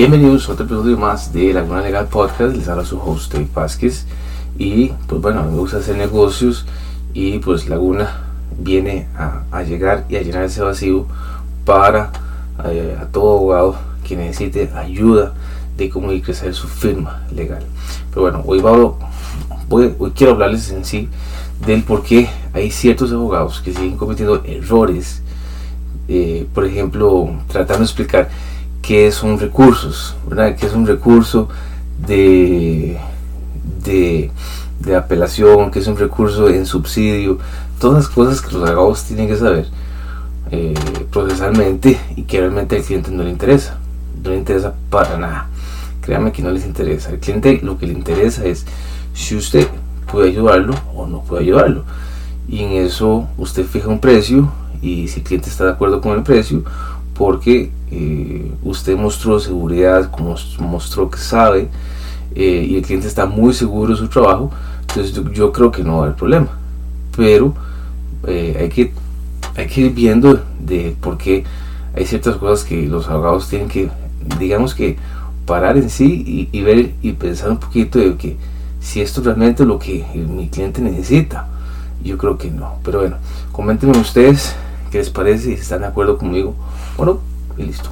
Bienvenidos a otro episodio más de Laguna Legal Podcast. Les habla su host Dave Vázquez. Y pues bueno, me gusta hacer negocios y pues Laguna viene a, llegar y a llenar ese vacío para eh, a todo abogado que necesite ayuda de cómo ir a crecer su firma legal. Pero bueno, hoy, voy, hoy quiero hablarles en sí del por qué hay ciertos abogados que siguen cometiendo errores. Eh, por ejemplo, tratando de explicar qué son recursos, ¿verdad? qué es un recurso de, de, de apelación, qué es un recurso en subsidio, todas las cosas que los abogados tienen que saber eh, procesalmente y que realmente al cliente no le interesa, no le interesa para nada. Créame que no les interesa. Al cliente lo que le interesa es si usted puede ayudarlo o no puede ayudarlo. Y en eso usted fija un precio y si el cliente está de acuerdo con el precio, porque eh, usted mostró seguridad, como mostró que sabe, eh, y el cliente está muy seguro de su trabajo, entonces yo, creo que no va a haber problema. Pero eh, hay, que, hay que ir viendo de por qué hay ciertas cosas que los abogados tienen que, digamos que, parar en sí y, ver y pensar un poquito de que si esto realmente es lo que mi cliente necesita. Yo creo que no. Pero bueno, coméntenme ustedes qué les parece, si están de acuerdo conmigo. Bueno, y listo.